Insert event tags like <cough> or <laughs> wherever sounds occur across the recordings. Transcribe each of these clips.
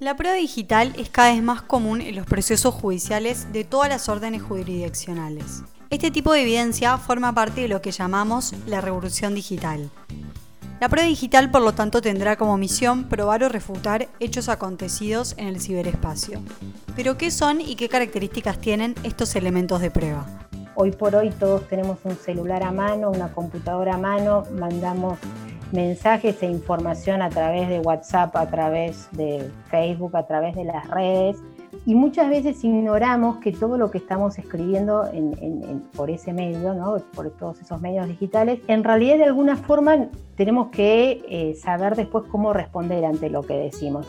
La prueba digital es cada vez más común en los procesos judiciales de todas las órdenes jurisdiccionales. Este tipo de evidencia forma parte de lo que llamamos la revolución digital. La prueba digital, por lo tanto, tendrá como misión probar o refutar hechos acontecidos en el ciberespacio. Pero, ¿qué son y qué características tienen estos elementos de prueba? Hoy por hoy todos tenemos un celular a mano, una computadora a mano, mandamos mensajes e información a través de WhatsApp, a través de Facebook, a través de las redes. Y muchas veces ignoramos que todo lo que estamos escribiendo por ese medio, ¿no? por todos esos medios digitales, en realidad de alguna forma tenemos que eh, saber después cómo responder ante lo que decimos.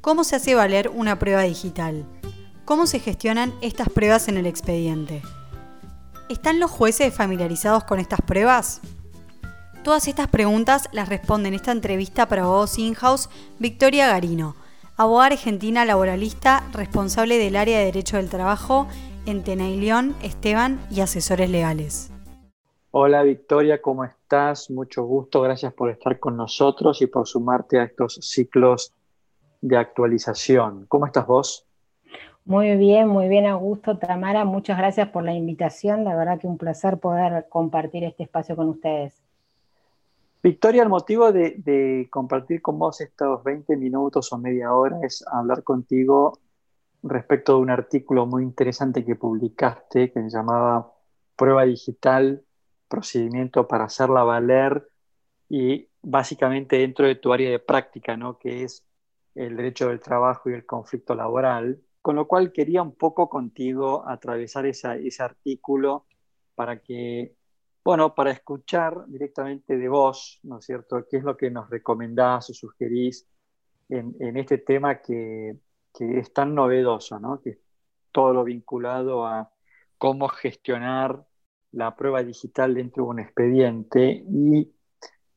¿Cómo se hace valer una prueba digital? ¿Cómo se gestionan estas pruebas en el expediente? ¿Están los jueces familiarizados con estas pruebas? Todas estas preguntas las responde en esta entrevista para Abogados In-House Victoria Garino, abogada argentina laboralista responsable del área de Derecho del Trabajo en Tenailión, Esteban y asesores legales. Hola Victoria, ¿cómo estás? Mucho gusto, gracias por estar con nosotros y por sumarte a estos ciclos de actualización. ¿Cómo estás vos? Muy bien, muy bien, Augusto, Tamara, muchas gracias por la invitación, la verdad que un placer poder compartir este espacio con ustedes. Victoria, el motivo de, compartir con vos estos 20 minutos o media hora es hablar contigo respecto de un artículo muy interesante que publicaste que se llamaba Prueba Digital, procedimiento para hacerla valer y básicamente dentro de tu área de práctica, ¿no? que es el derecho del trabajo y el conflicto laboral, con lo cual quería un poco contigo atravesar ese artículo para que bueno, para escuchar directamente de vos, ¿no es cierto?, qué es lo que nos recomendás o sugerís en, este tema que, es tan novedoso, ¿no? Que es todo lo vinculado a cómo gestionar la prueba digital dentro de un expediente. Y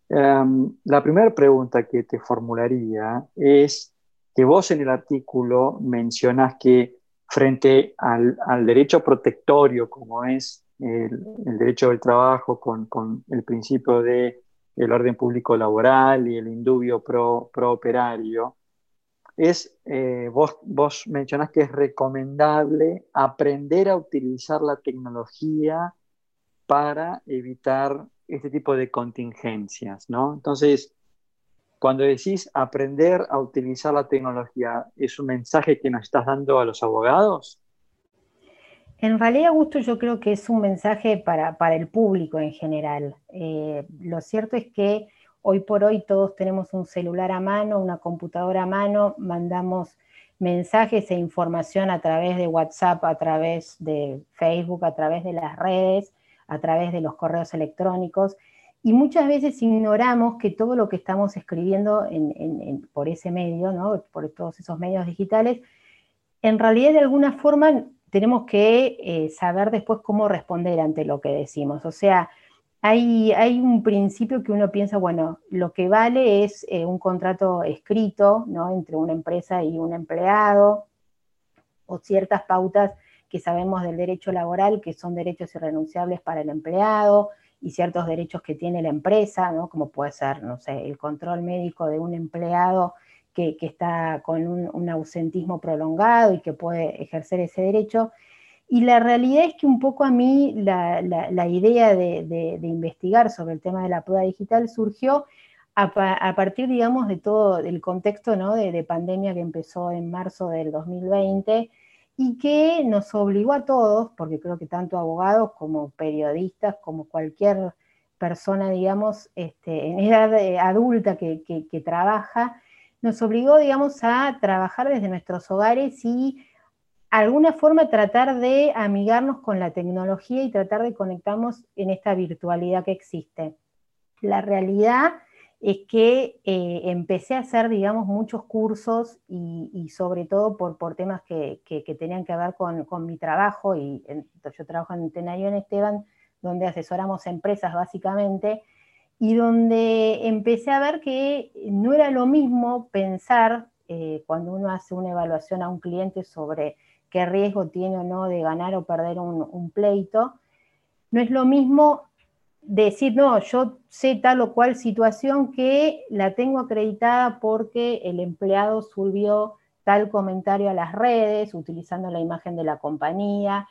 em, la primera pregunta que te formularía es que vos en el artículo mencionas que frente al, al derecho protectorio, como es el, derecho del trabajo con, el principio de el orden público laboral y el indubio pro, operario, es, eh, vos, vos mencionás que es recomendable aprender a utilizar la tecnología para evitar este tipo de contingencias, ¿no? Entonces, cuando decís aprender a utilizar la tecnología, ¿es un mensaje que nos estás dando a los abogados? En realidad, Augusto, yo creo que es un mensaje para, el público en general. Eh, lo cierto es que hoy por hoy todos tenemos un celular a mano, una computadora a mano, mandamos mensajes e información a través de WhatsApp, a través de Facebook, a través de las redes, a través de los correos electrónicos. Y muchas veces ignoramos que todo lo que estamos escribiendo por ese medio, ¿no? por todos esos medios digitales, en realidad de alguna forma tenemos que eh, saber después cómo responder ante lo que decimos. O sea, hay, hay, un principio que uno piensa, bueno, lo que vale es eh, un contrato escrito ¿no? entre una empresa y un empleado, o ciertas pautas que sabemos del derecho laboral, que son derechos irrenunciables para el empleado, y ciertos derechos que tiene la empresa, ¿no? como puede ser, no sé, el control médico de un empleado que, está con un, ausentismo prolongado y que puede ejercer ese derecho. Y la realidad es que un poco a mí la, idea de, investigar sobre el tema de la prueba digital surgió a, partir, digamos, de todo el contexto ¿no? de, pandemia que empezó en marzo del 2020 y que nos obligó a todos, porque creo que tanto abogados como periodistas, como cualquier persona, digamos, este, en edad adulta que, que trabaja, nos obligó, digamos, a trabajar desde nuestros hogares y alguna forma tratar de amigarnos con la tecnología y tratar de conectarnos en esta virtualidad que existe. La realidad es que eh, empecé a hacer, digamos, muchos cursos y, sobre todo por, temas que, tenían que ver con, mi trabajo, y yo trabajo en Tenayo en Esteban, donde asesoramos empresas básicamente, y donde empecé a ver que no era lo mismo pensar eh, cuando uno hace una evaluación a un cliente sobre qué riesgo tiene o no de ganar o perder un, pleito, no es lo mismo decir, no, yo sé tal o cual situación que la tengo acreditada porque el empleado subió tal comentario a las redes utilizando la imagen de la compañía.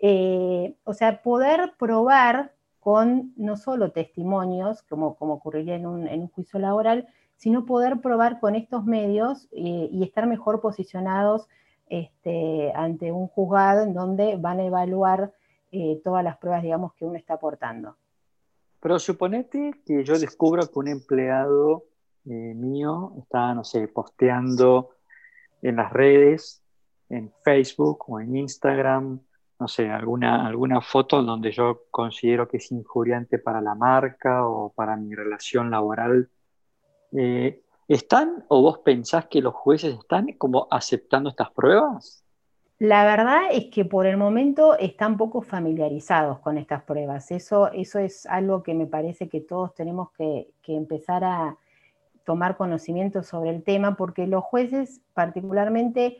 Eh, o sea, poder probar con no solo testimonios, como, como ocurriría en un, juicio laboral, sino poder probar con estos medios eh, y estar mejor posicionados este, ante un juzgado en donde van a evaluar eh, todas las pruebas, digamos, que uno está aportando. Pero suponete que yo descubro que un empleado eh, mío está, no sé, posteando en las redes, en Facebook o en Instagram, no sé, alguna, alguna foto donde yo considero que es injuriante para la marca o para mi relación laboral. Eh, ¿Están o vos pensás que los jueces están como aceptando estas pruebas? La verdad es que por el momento están poco familiarizados con estas pruebas. Eso, eso es algo que me parece que todos tenemos que, empezar a tomar conocimiento sobre el tema, porque los jueces particularmente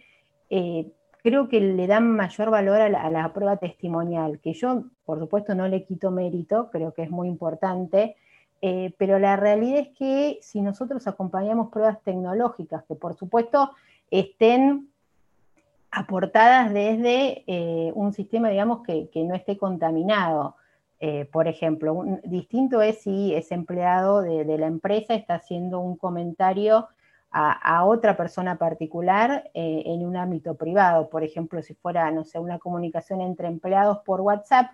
eh, creo que le dan mayor valor a la, prueba testimonial, que yo, por supuesto, no le quito mérito, creo que es muy importante, eh, pero la realidad es que si nosotros acompañamos pruebas tecnológicas, que por supuesto estén aportadas desde eh, un sistema, digamos, que, no esté contaminado. Eh, por ejemplo, distinto es si ese empleado de, la empresa está haciendo un comentario a, otra persona particular eh, en un ámbito privado. Por ejemplo, si fuera, no sé, una comunicación entre empleados por WhatsApp,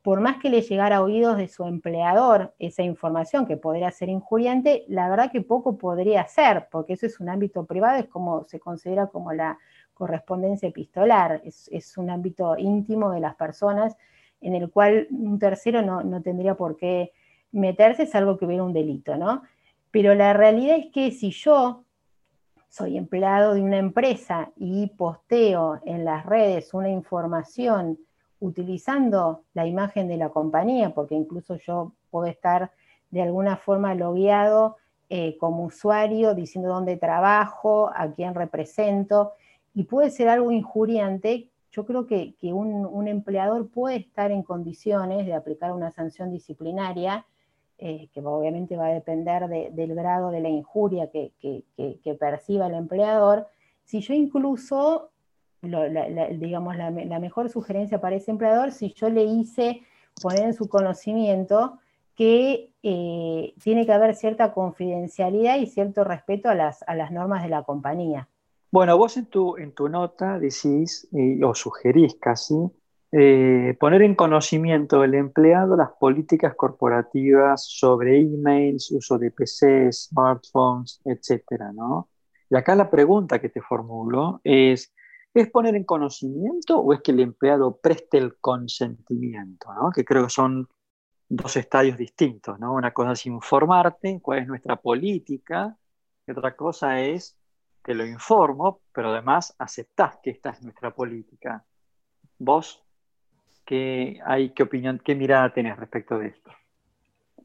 por más que le llegara a oídos de su empleador esa información que podría ser injuriante, la verdad que poco podría ser, porque eso es un ámbito privado, es como se considera como la correspondencia epistolar, es, un ámbito íntimo de las personas en el cual un tercero no, tendría por qué meterse, es algo que hubiera un delito, ¿no? Pero la realidad es que si yo soy empleado de una empresa y posteo en las redes una información utilizando la imagen de la compañía, porque incluso yo puedo estar de alguna forma logueado eh, como usuario, diciendo dónde trabajo, a quién represento, y puede ser algo injuriante, yo creo que, un, empleador puede estar en condiciones de aplicar una sanción disciplinaria, eh, que obviamente va a depender del grado de la injuria que, perciba el empleador, si yo incluso, digamos, la, mejor sugerencia para ese empleador, si yo le hice poner en su conocimiento que eh, tiene que haber cierta confidencialidad y cierto respeto a las normas de la compañía. Bueno, vos en tu, en tu nota decís, eh, o sugerís casi, eh, poner en conocimiento del empleado las políticas corporativas sobre emails, uso de PCs, smartphones, etcétera, ¿no? Y acá la pregunta que te formulo es, ¿es poner en conocimiento o es que el empleado preste el consentimiento. Que creo que son dos estadios distintos, ¿no? Una cosa es informarte, cuál es nuestra política, y otra cosa es te lo informo, pero además aceptás que esta es nuestra política. ¿Vos qué, opinión, qué mirada tenés respecto de esto?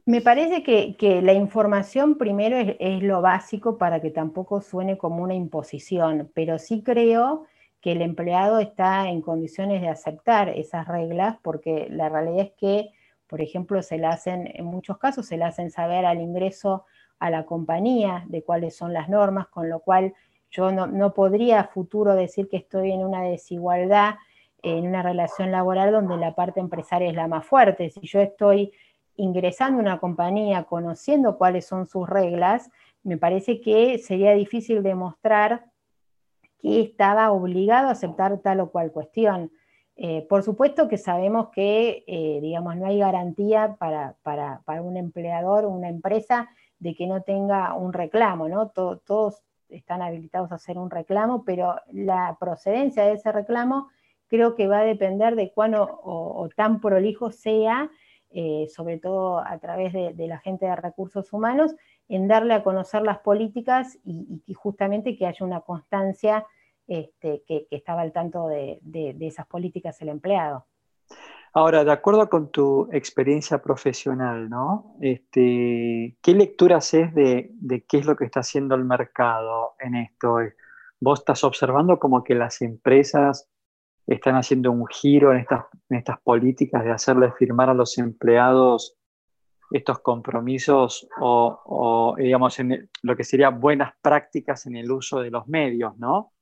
Me parece que, la información primero es, lo básico para que tampoco suene como una imposición, pero sí creo que el empleado está en condiciones de aceptar esas reglas porque la realidad es que, por ejemplo, se le hacen, en muchos casos se le hacen saber al ingreso a la compañía de cuáles son las normas, con lo cual yo no, podría a futuro decir que estoy en una desigualdad, en una relación laboral donde la parte empresaria es la más fuerte. Si yo estoy ingresando a una compañía conociendo cuáles son sus reglas, me parece que sería difícil demostrar que estaba obligado a aceptar tal o cual cuestión. Eh, por supuesto que sabemos que, eh, digamos, no hay garantía para, un empleador o una empresa de que no tenga un reclamo, ¿no? todos están habilitados a hacer un reclamo, pero la procedencia de ese reclamo creo que va a depender de cuán o, tan prolijo sea, eh, sobre todo a través de, la gente de recursos humanos, en darle a conocer las políticas y, justamente que haya una constancia este, que, estaba al tanto de esas políticas el empleado. Ahora, de acuerdo con tu experiencia profesional, ¿no? Este, ¿Qué lectura haces de, qué es lo que está haciendo el mercado en esto? ¿Vos estás observando como que las empresas están haciendo un giro en estas, en estas políticas de hacerle firmar a los empleados estos compromisos o, digamos, en lo que sería buenas prácticas en el uso de los medios, ¿no?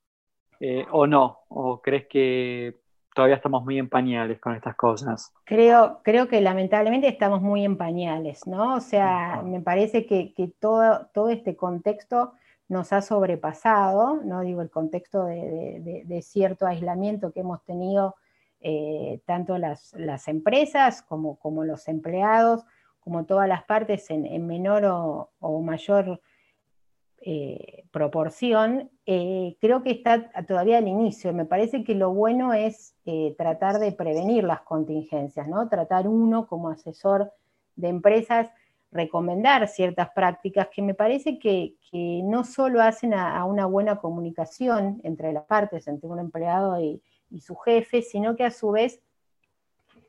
Eh, ¿O no? ¿O crees que todavía estamos muy en pañales con estas cosas? Creo, creo que lamentablemente estamos muy en pañales, ¿no? O sea, me parece que, todo, todo este contexto nos ha sobrepasado, ¿no? Digo, el contexto de, cierto aislamiento que hemos tenido eh, tanto las, empresas como, como los empleados, como todas las partes en, menor o, mayor eh, proporción, eh, creo que está todavía al inicio. Me parece que lo bueno es tratar de prevenir las contingencias, ¿no? Tratar uno como asesor de empresas, recomendar ciertas prácticas que me parece que, no solo hacen a, una buena comunicación entre las partes, entre un empleado y su jefe, sino que a su vez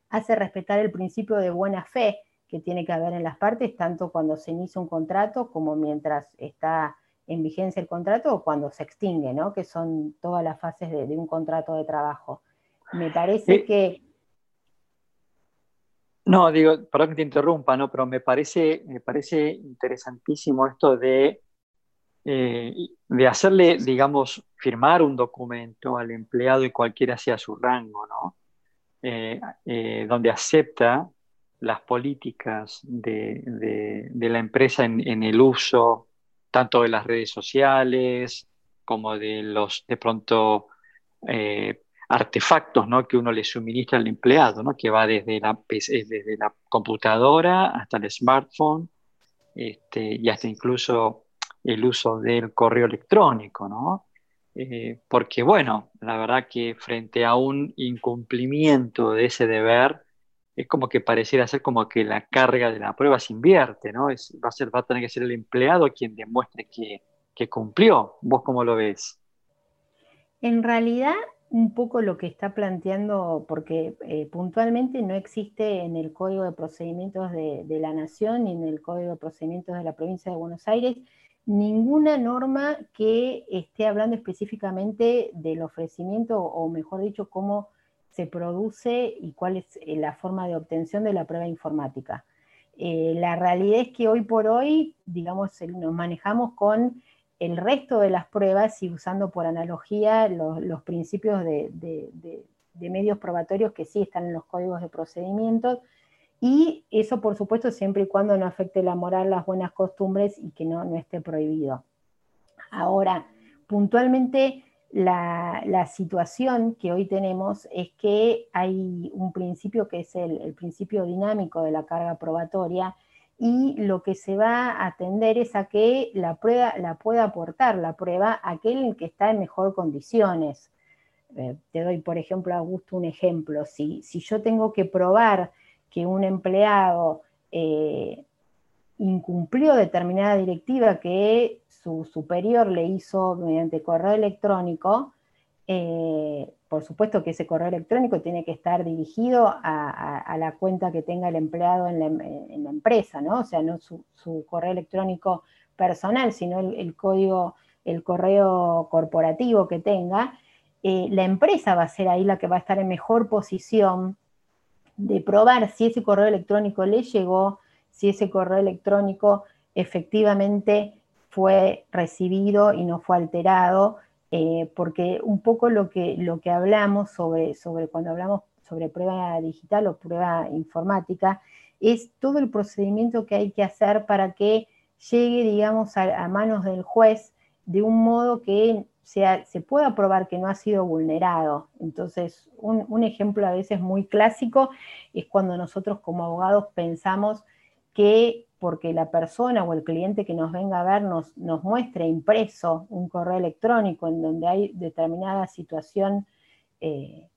hace respetar el principio de buena fe que tiene que haber en las partes, tanto cuando se inicia un contrato como mientras está en vigencia el contrato o cuando se extingue, ¿no? que son todas las fases de, un contrato de trabajo. Me parece que... No, digo, perdón que te interrumpa, ¿no? pero me parece, me parece interesantísimo esto de, eh, de hacerle, digamos, firmar un documento al empleado y cualquiera sea su rango, ¿no? Eh, eh, donde acepta las políticas de, la empresa en, el uso tanto de las redes sociales como de los, de pronto, artefactos ¿no? que uno le suministra al empleado, ¿no? que va desde la, desde la computadora hasta el smartphone este, y hasta incluso el uso del correo electrónico, ¿no? Eh, porque bueno, la verdad que frente a un incumplimiento de ese deber, es como que pareciera ser como que la carga de la prueba se invierte, ¿no? Va, a ser, va a tener que ser el empleado quien demuestre que, cumplió. ¿Vos cómo lo ves? En realidad, un poco lo que está planteando, porque eh, puntualmente no existe en el Código de Procedimientos de, la Nación ni en el Código de Procedimientos de la Provincia de Buenos Aires ninguna norma que esté hablando específicamente del ofrecimiento, o mejor dicho, cómo se produce y cuál es eh, la forma de obtención de la prueba informática. Eh, la realidad es que hoy por hoy, digamos, nos manejamos con el resto de las pruebas y usando por analogía los, principios de, medios probatorios que sí están en los códigos de procedimientos, y eso, por supuesto, siempre y cuando no afecte la moral, las buenas costumbres y que no, no esté prohibido. Ahora, puntualmente, la, situación que hoy tenemos es que hay un principio que es el, principio dinámico de la carga probatoria y lo que se va a atender es a que la prueba la pueda aportar la prueba aquel que está en mejor condiciones. Eh, te doy, por ejemplo, Augusto, un ejemplo. Si, si yo tengo que probar que un empleado eh, incumplió determinada directiva que su superior le hizo mediante correo electrónico, eh, por supuesto que ese correo electrónico tiene que estar dirigido a, la cuenta que tenga el empleado en la, empresa, ¿no? O sea, no su, correo electrónico personal, sino el, código, el correo corporativo que tenga. Eh, la empresa va a ser ahí la que va a estar en mejor posición de probar si ese correo electrónico le llegó, si ese correo electrónico efectivamente fue recibido y no fue alterado, eh, porque un poco lo que, lo que hablamos sobre, sobre cuando hablamos sobre prueba digital o prueba informática, es todo el procedimiento que hay que hacer para que llegue, digamos, a, manos del juez de un modo que sea, se pueda probar que no ha sido vulnerado. Entonces, un, un, ejemplo a veces muy clásico es cuando nosotros como abogados pensamos que porque la persona o el cliente que nos venga a ver nos, muestre impreso un correo electrónico en donde hay determinada situación eh,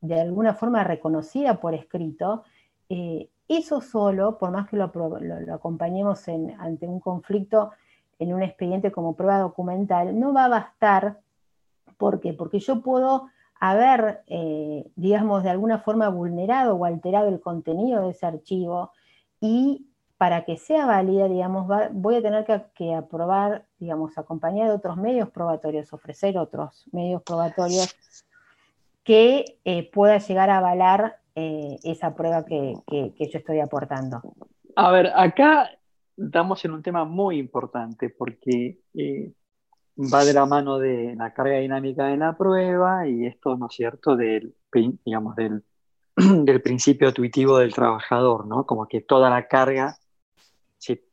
de alguna forma reconocida por escrito, eh, eso solo, por más que lo, acompañemos ante un conflicto en un expediente como prueba documental, no va a bastar. ¿Por qué? Porque yo puedo haber, eh, digamos, de alguna forma vulnerado o alterado el contenido de ese archivo y para que sea válida, digamos, voy a tener que, aprobar, digamos, acompañar de otros medios probatorios, ofrecer otros medios probatorios que eh, pueda llegar a avalar eh, esa prueba que, yo estoy aportando. A ver, acá estamos en un tema muy importante porque eh, va de la mano de la carga dinámica de la prueba y esto, ¿no es cierto?, del, digamos, del, <clears throat> del principio intuitivo del trabajador, ¿no? Como que toda la carga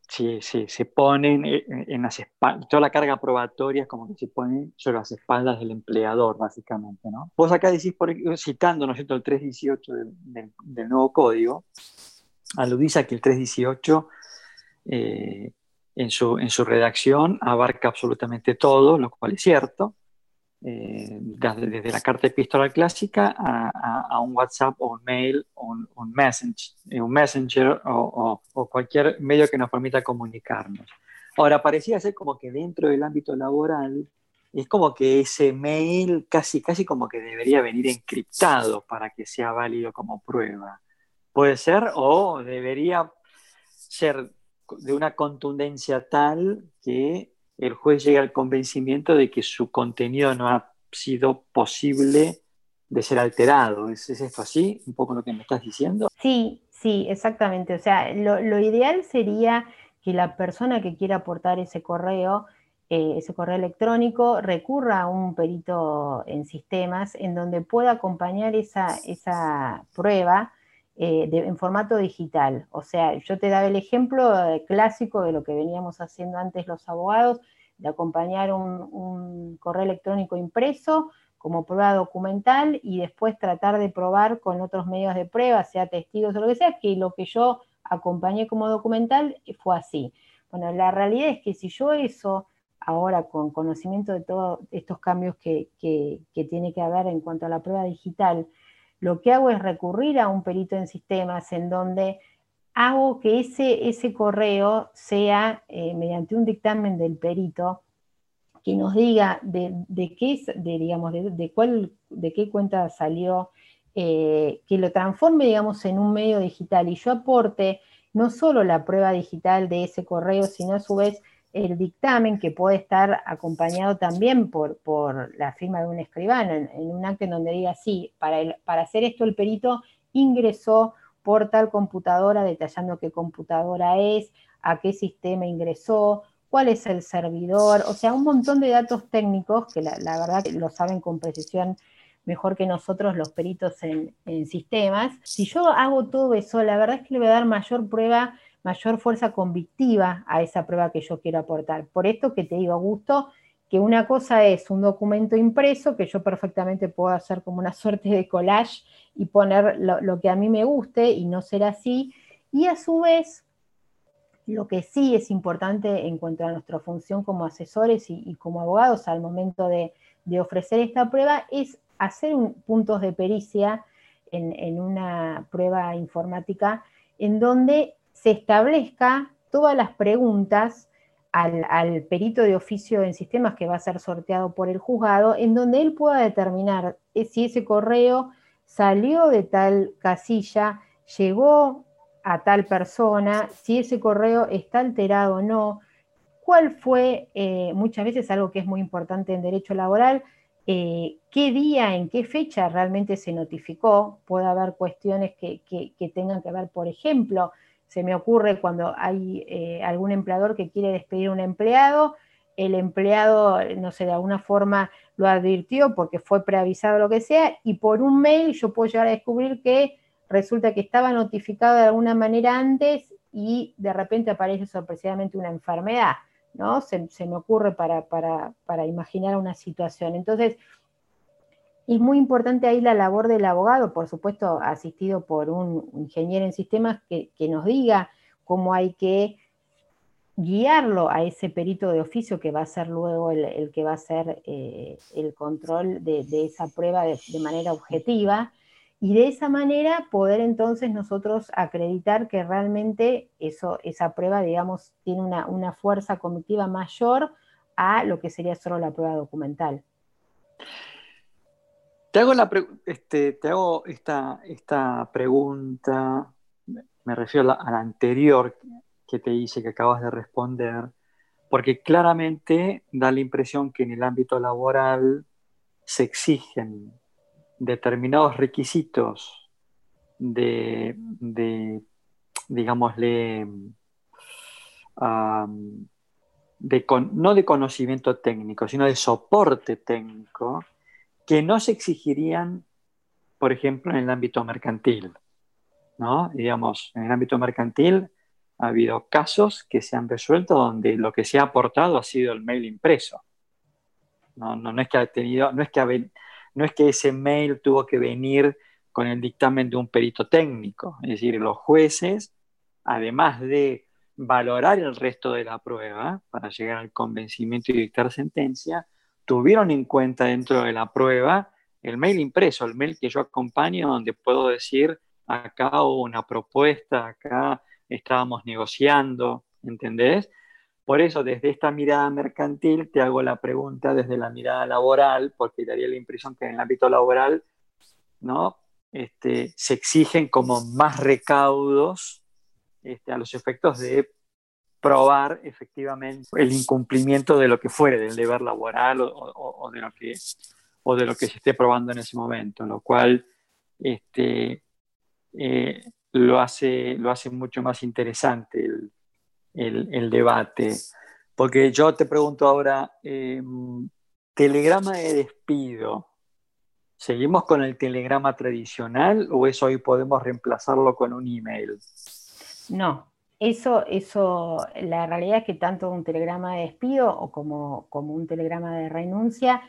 se, se, se, pone en, las espaldas, toda la carga probatoria es como que se pone sobre las espaldas del empleador, básicamente, ¿no? Vos acá decís, por, citando, ¿no es el 318 del, del, nuevo código, aludís a que el 318 eh, en su, en su redacción abarca absolutamente todo, lo cual es cierto, eh, desde, la carta epistolar clásica a, un WhatsApp o un mail o un, un, messenger, un messenger o, o, cualquier medio que nos permita comunicarnos. Ahora, parecía ser como que dentro del ámbito laboral es como que ese mail casi, casi como que debería venir encriptado para que sea válido como prueba. Puede ser o debería ser de una contundencia tal que el juez llegue al convencimiento de que su contenido no ha sido posible de ser alterado. ¿Es, esto así? Un poco lo que me estás diciendo. Sí, sí, exactamente. O sea, lo, ideal sería que la persona que quiera aportar ese correo, eh, ese correo electrónico, recurra a un perito en sistemas en donde pueda acompañar esa, esa prueba eh, en formato digital. O sea, yo te daba el ejemplo eh, clásico de lo que veníamos haciendo antes los abogados, de acompañar un, correo electrónico impreso como prueba documental y después tratar de probar con otros medios de prueba, sea testigos o lo que sea, que lo que yo acompañé como documental fue así. Bueno, la realidad es que si yo eso ahora con conocimiento de todos estos cambios que, que, que tiene que haber en cuanto a la prueba digital, lo que hago es recurrir a un perito en sistemas en donde hago que ese, ese correo sea eh, mediante un dictamen del perito que nos diga de, qué, de, digamos, de, cuál, de qué cuenta salió, eh, que lo transforme, digamos, en un medio digital. Y yo aporte no solo la prueba digital de ese correo, sino a su vez el dictamen que puede estar acompañado también por, por la firma de un escribano, en, un acto en donde diga, sí, para, para hacer esto el perito ingresó por tal computadora, detallando qué computadora es, a qué sistema ingresó, cuál es el servidor, o sea, un montón de datos técnicos que la, verdad lo saben con precisión mejor que nosotros los peritos en, en, sistemas. Si yo hago todo eso, la verdad es que le voy a dar mayor prueba mayor fuerza convictiva a esa prueba que yo quiero aportar. Por esto que te digo, Augusto, que una cosa es un documento impreso que yo perfectamente puedo hacer como una <laughs> suerte de collage y poner lo, que a mí me guste y no ser así. Y a su vez, lo que sí es importante en cuanto a nuestra función como asesores y, como abogados al momento de, ofrecer esta prueba es hacer puntos de pericia en, en una prueba informática en donde se establezca todas las preguntas al, perito de oficio en sistemas que va a ser sorteado por el juzgado, en donde él pueda determinar si ese correo salió de tal casilla, llegó a tal persona, si ese correo está alterado o no, cuál fue, eh, muchas veces algo que es muy importante en derecho laboral, eh, qué día, en qué fecha realmente se notificó. Puede haber cuestiones que tengan que ver, por ejemplo, se me ocurre cuando hay eh, algún empleador que quiere despedir a un empleado, el empleado, no sé, de alguna forma lo advirtió porque fue preavisado o lo que sea, y por un mail yo puedo llegar a descubrir que resulta que estaba notificado de alguna manera antes y de repente aparece sorpresivamente una enfermedad, ¿no? Se, me ocurre para, para, para imaginar una situación. Entonces, es muy importante ahí la labor del abogado, por supuesto, asistido por un ingeniero en sistemas que, nos diga cómo hay que guiarlo a ese perito de oficio que va a ser luego el, que va a hacer eh, el control de, esa prueba de, manera objetiva y de esa manera poder entonces nosotros acreditar que realmente eso, esa prueba, digamos, tiene una, una fuerza cognitiva mayor a lo que sería solo la prueba documental. Te hago, este, esta, pregunta, me refiero a la, anterior que te hice, que acabas de responder, porque claramente da la impresión que en el ámbito laboral se exigen determinados requisitos de, digámosle, no de conocimiento técnico, sino de soporte técnico, que no se exigirían, por ejemplo, en el ámbito mercantil. ¿no? Digamos, en el ámbito mercantil ha habido casos que se han resuelto donde lo que se ha aportado ha sido el mail impreso. No, no, es que ha tenido, no es que, no es que ese mail tuvo que venir con el dictamen de un perito técnico. Es decir, los jueces, además de valorar el resto de la prueba para llegar al convencimiento y dictar sentencia, tuvieron en cuenta dentro de la prueba el mail impreso, el mail que yo acompaño, donde puedo decir, acá hubo una propuesta, acá estábamos negociando, ¿entendés? Por eso, desde esta mirada mercantil, te hago la pregunta desde la mirada laboral, porque daría la impresión que en el ámbito laboral, ¿no? Este, se exigen como más recaudos este, a los efectos de probar efectivamente el incumplimiento de lo que fuere, del deber laboral o, de, lo que, o de lo que se esté probando en ese momento, lo cual este, eh, lo, hace, lo hace mucho más interesante el, debate. Porque yo te pregunto ahora, em, telegrama de despido, ¿seguimos con el telegrama tradicional o eso hoy podemos reemplazarlo con un email? No, eso, eso, la realidad es que tanto un telegrama de despido o como, como un telegrama de renuncia,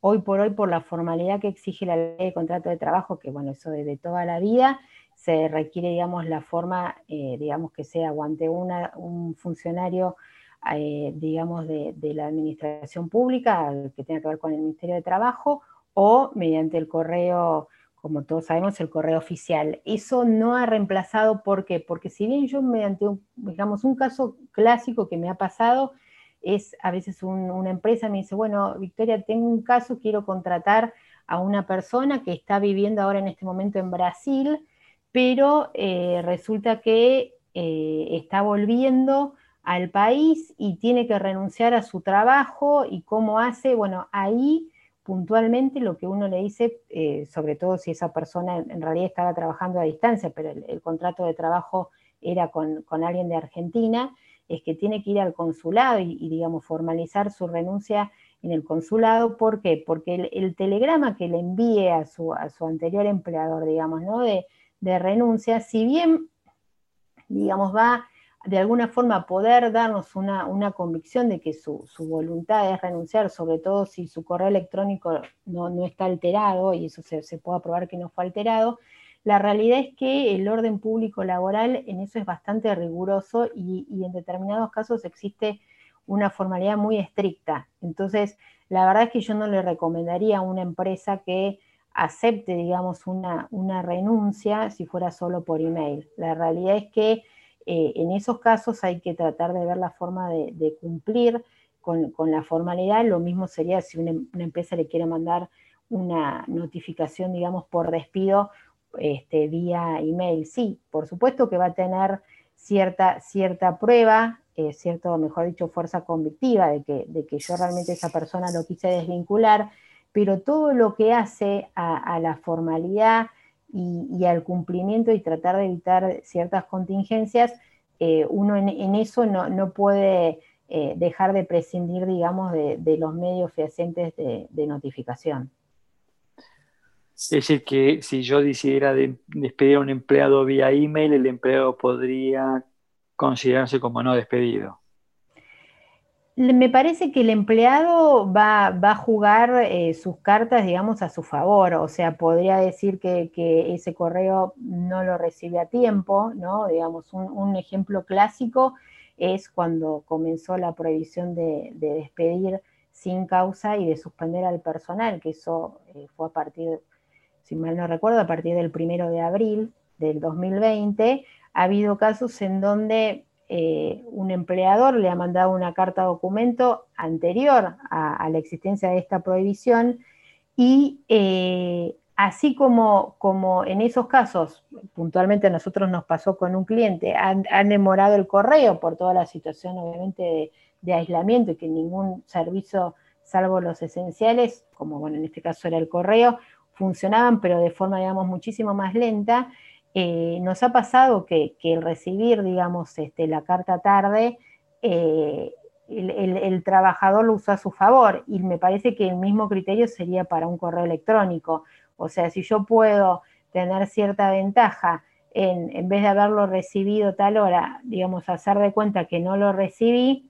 hoy por hoy por la formalidad que exige la ley de contrato de trabajo, que bueno, eso desde toda la vida, se requiere, digamos, la forma, eh, digamos, que sea o ante un funcionario, eh, digamos, de, de, la administración pública, que tenga que ver con el Ministerio de Trabajo, o mediante el correo como todos sabemos, el correo oficial. Eso no ha reemplazado, ¿por qué? Porque si bien yo mediante, un, digamos, un caso clásico que me ha pasado, es a veces una empresa me dice, bueno, Victoria, tengo un caso, quiero contratar a una persona que está viviendo ahora en este momento en Brasil, pero eh, resulta que eh, está volviendo al país y tiene que renunciar a su trabajo y cómo hace, bueno, ahí puntualmente lo que uno le dice, eh, sobre todo si esa persona en, realidad estaba trabajando a distancia, pero el, contrato de trabajo era con, alguien de Argentina, es que tiene que ir al consulado y, digamos, formalizar su renuncia en el consulado. ¿Por qué? Porque el, telegrama que le envíe a su, a su, anterior empleador, digamos, ¿no? De, de renuncia, si bien, digamos, va de alguna forma poder darnos una, convicción de que su, voluntad es renunciar, sobre todo si su correo electrónico no, está alterado, y eso se, puede probar que no fue alterado, la realidad es que el orden público laboral en eso es bastante riguroso y, en determinados casos existe una formalidad muy estricta. Entonces, la verdad es que yo no le recomendaría a una empresa que acepte, digamos, una, una renuncia si fuera solo por email. La realidad es que eh, en esos casos hay que tratar de ver la forma de, cumplir con, la formalidad. Lo mismo sería si una, empresa le quiere mandar una notificación, digamos, por despido este, vía email. Sí, por supuesto que va a tener cierta, cierta prueba, eh, cierto, mejor dicho, fuerza convictiva de que, de que yo realmente esa persona lo quise desvincular, pero todo lo que hace a la formalidad y, al cumplimiento y tratar de evitar ciertas contingencias, eh, uno en, eso no, puede eh, dejar de prescindir, digamos, de, los medios fehacientes de, notificación. Es decir, que si yo decidiera despedir a un empleado vía email, el empleado podría considerarse como no despedido. Me parece que el empleado va, a jugar eh, sus cartas, digamos, a su favor. O sea, podría decir que, ese correo no lo recibe a tiempo, ¿no? Digamos, un, ejemplo clásico es cuando comenzó la prohibición de, despedir sin causa y de suspender al personal, que eso eh, fue a partir, si mal no recuerdo, a partir del primero de abril del 2020. Ha habido casos en donde eh, un empleador le ha mandado una carta documento anterior a, la existencia de esta prohibición y eh, así como, como en esos casos, puntualmente a nosotros nos pasó con un cliente, han, demorado el correo por toda la situación obviamente de, aislamiento y que ningún servicio, salvo los esenciales, como bueno, en este caso era el correo, funcionaban, pero de forma, digamos, muchísimo más lenta. Eh, nos ha pasado que, el recibir, digamos, este, la carta tarde, eh, el, trabajador lo usa a su favor y me parece que el mismo criterio sería para un correo electrónico. O sea, si yo puedo tener cierta ventaja en, en vez de haberlo recibido tal hora, digamos, hacer de cuenta que no lo recibí,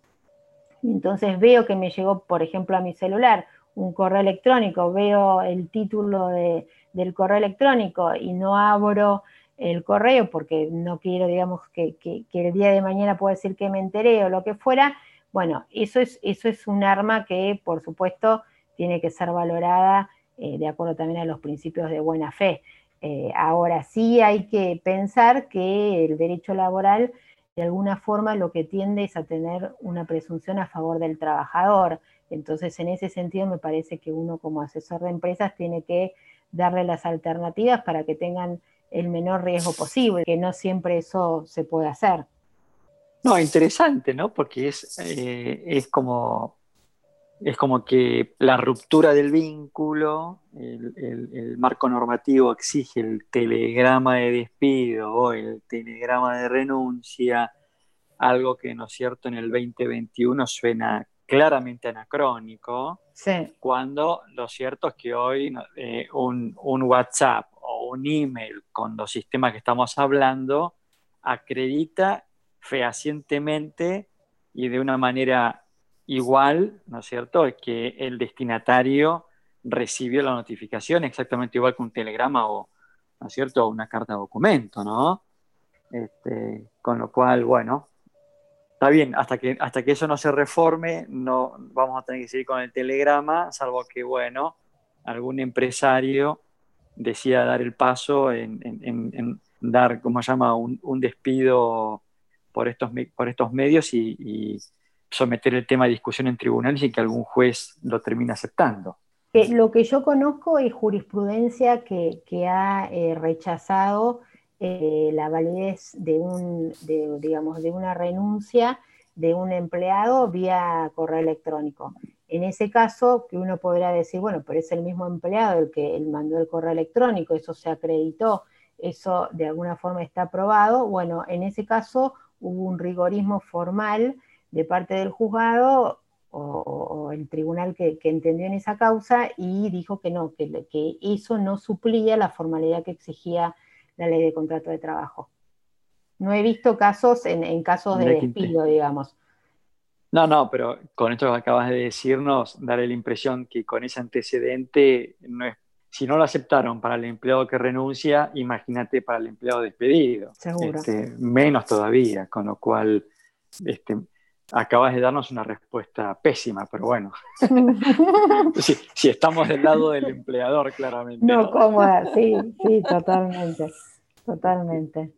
entonces veo que me llegó, por ejemplo, a mi celular un correo electrónico, veo el título del correo electrónico y no abro el correo porque no quiero, digamos, que, el día de mañana pueda decir que me enteré o lo que fuera, bueno, eso es, eso es un arma que, por supuesto, tiene que ser valorada eh, de acuerdo también a los principios de buena fe. Eh, ahora sí hay que pensar que el derecho laboral de alguna forma lo que tiende es a tener una presunción a favor del trabajador. Entonces, en ese sentido, me parece que uno como asesor de empresas tiene que darle las alternativas para que tengan el menor riesgo posible, que no siempre eso se puede hacer. No, interesante, ¿no? Porque es, eh, es, como, es como que la ruptura del vínculo, el, marco normativo exige el telegrama de despido o el telegrama de renuncia, algo que, ¿no es cierto?, en el 2021 suena claramente anacrónico, cuando lo cierto es que hoy eh, un, un WhatsApp un email con los sistemas que estamos hablando acredita fehacientemente y de una manera igual, ¿no es cierto?, que el destinatario recibió la notificación exactamente igual que un telegrama o, ¿no es cierto?, una carta de documento, ¿no? Este, con lo cual, bueno, está bien, hasta que, hasta que eso no se reforme, no vamos a tener que seguir con el telegrama, salvo que, bueno, algún empresario decía dar el paso en, dar, ¿cómo se llama?, un, despido por estos, por estos medios y, someter el tema a discusión en tribunales y que algún juez lo termine aceptando. lo que yo conozco es jurisprudencia que, ha eh, rechazado eh, la validez de, un, digamos, de una renuncia de un empleado vía correo electrónico. En ese caso, que uno podrá decir, bueno, pero es el mismo empleado el que mandó el correo electrónico, eso se acreditó, eso de alguna forma está aprobado. Bueno, en ese caso hubo un rigorismo formal de parte del juzgado o, el tribunal que, entendió en esa causa y dijo que no, que, que eso no suplía la formalidad que exigía la ley de contrato de trabajo. No he visto casos en, casos de despido, digamos. No, no, pero con esto que acabas de decirnos, darle la impresión que con ese antecedente, no es, si no lo aceptaron para el empleado que renuncia, imagínate para el empleado despedido. Seguro. Este, menos todavía, con lo cual este, acabas de darnos una respuesta pésima, pero bueno. <laughs> si, estamos del lado del empleador, claramente. No, cómoda, sí, sí, totalmente, totalmente.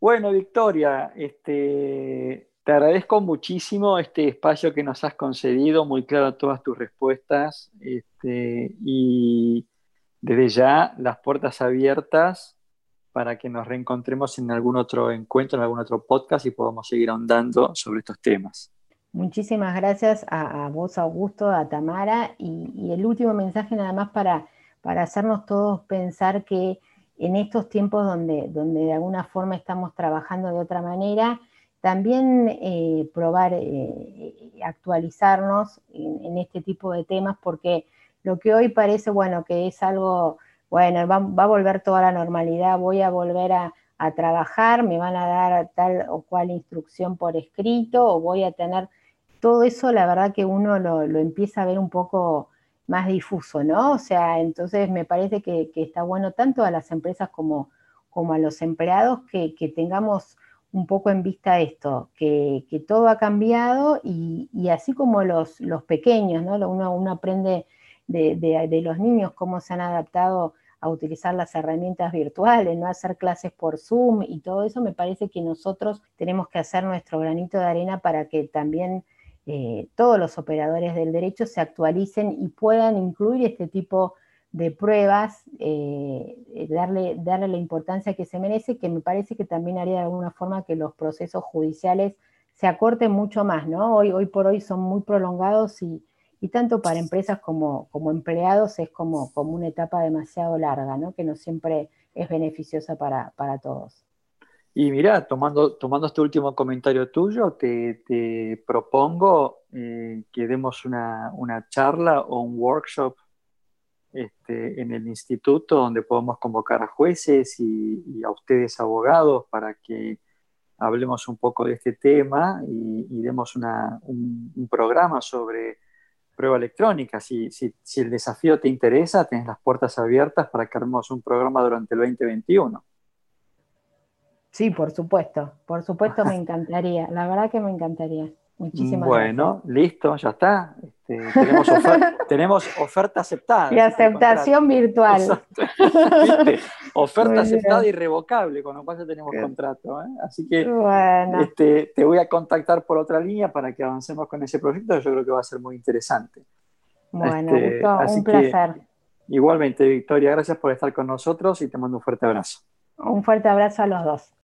Bueno, Victoria, este, te agradezco muchísimo este espacio que nos has concedido, muy claro todas tus respuestas este, y desde ya las puertas abiertas para que nos reencontremos en algún otro encuentro, en algún otro podcast y podamos seguir ahondando sobre estos temas. Muchísimas gracias a, vos, Augusto, a Tamara y, el último mensaje nada más para, para hacernos todos pensar que en estos tiempos donde, donde de alguna forma estamos trabajando de otra manera, también eh, probar eh, actualizarnos en, este tipo de temas, porque lo que hoy parece, bueno, que es algo, bueno, va, a volver toda la normalidad, voy a volver a, trabajar, me van a dar tal o cual instrucción por escrito, o voy a tener, todo eso la verdad que uno lo, empieza a ver un poco más difuso, ¿no? O sea, entonces me parece que, está bueno tanto a las empresas como, como a los empleados que tengamos un poco en vista esto, que, todo ha cambiado y, así como los, los pequeños, ¿no? uno, aprende de, los niños cómo se han adaptado a utilizar las herramientas virtuales, no hacer clases por Zoom y todo eso, me parece que nosotros tenemos que hacer nuestro granito de arena para que también eh, todos los operadores del derecho se actualicen y puedan incluir este tipo de de pruebas, eh, darle, darle la importancia que se merece, que me parece que también haría de alguna forma que los procesos judiciales se acorten mucho más, ¿no? Hoy, hoy por hoy son muy prolongados y, y tanto para empresas como, como empleados es como, como una etapa demasiado larga, ¿no? que no siempre es beneficiosa para, todos. Y mira, tomando, tomando este último comentario tuyo, te, propongo eh, que demos una, charla o un workshop este, en el instituto donde podamos convocar a jueces y, a ustedes abogados para que hablemos un poco de este tema y, demos un, programa sobre prueba electrónica. Si, si, el desafío te interesa, tienes las puertas abiertas para que armemos un programa durante el 2021. Sí, por supuesto, por supuesto me encantaría, la verdad que me encantaría. Muchísimas bueno, listo, ya está. Este, tenemos, <laughs> oferta, aceptada. Y aceptación virtual. oferta aceptada irrevocable, con lo cual ya tenemos contrato. ¿eh? Así que este, te voy a contactar por otra línea para que avancemos con ese proyecto, yo creo que va a ser muy interesante. Bueno, este, un placer. igualmente, Victoria, gracias por estar con nosotros y te mando un fuerte abrazo. Un fuerte abrazo a los dos.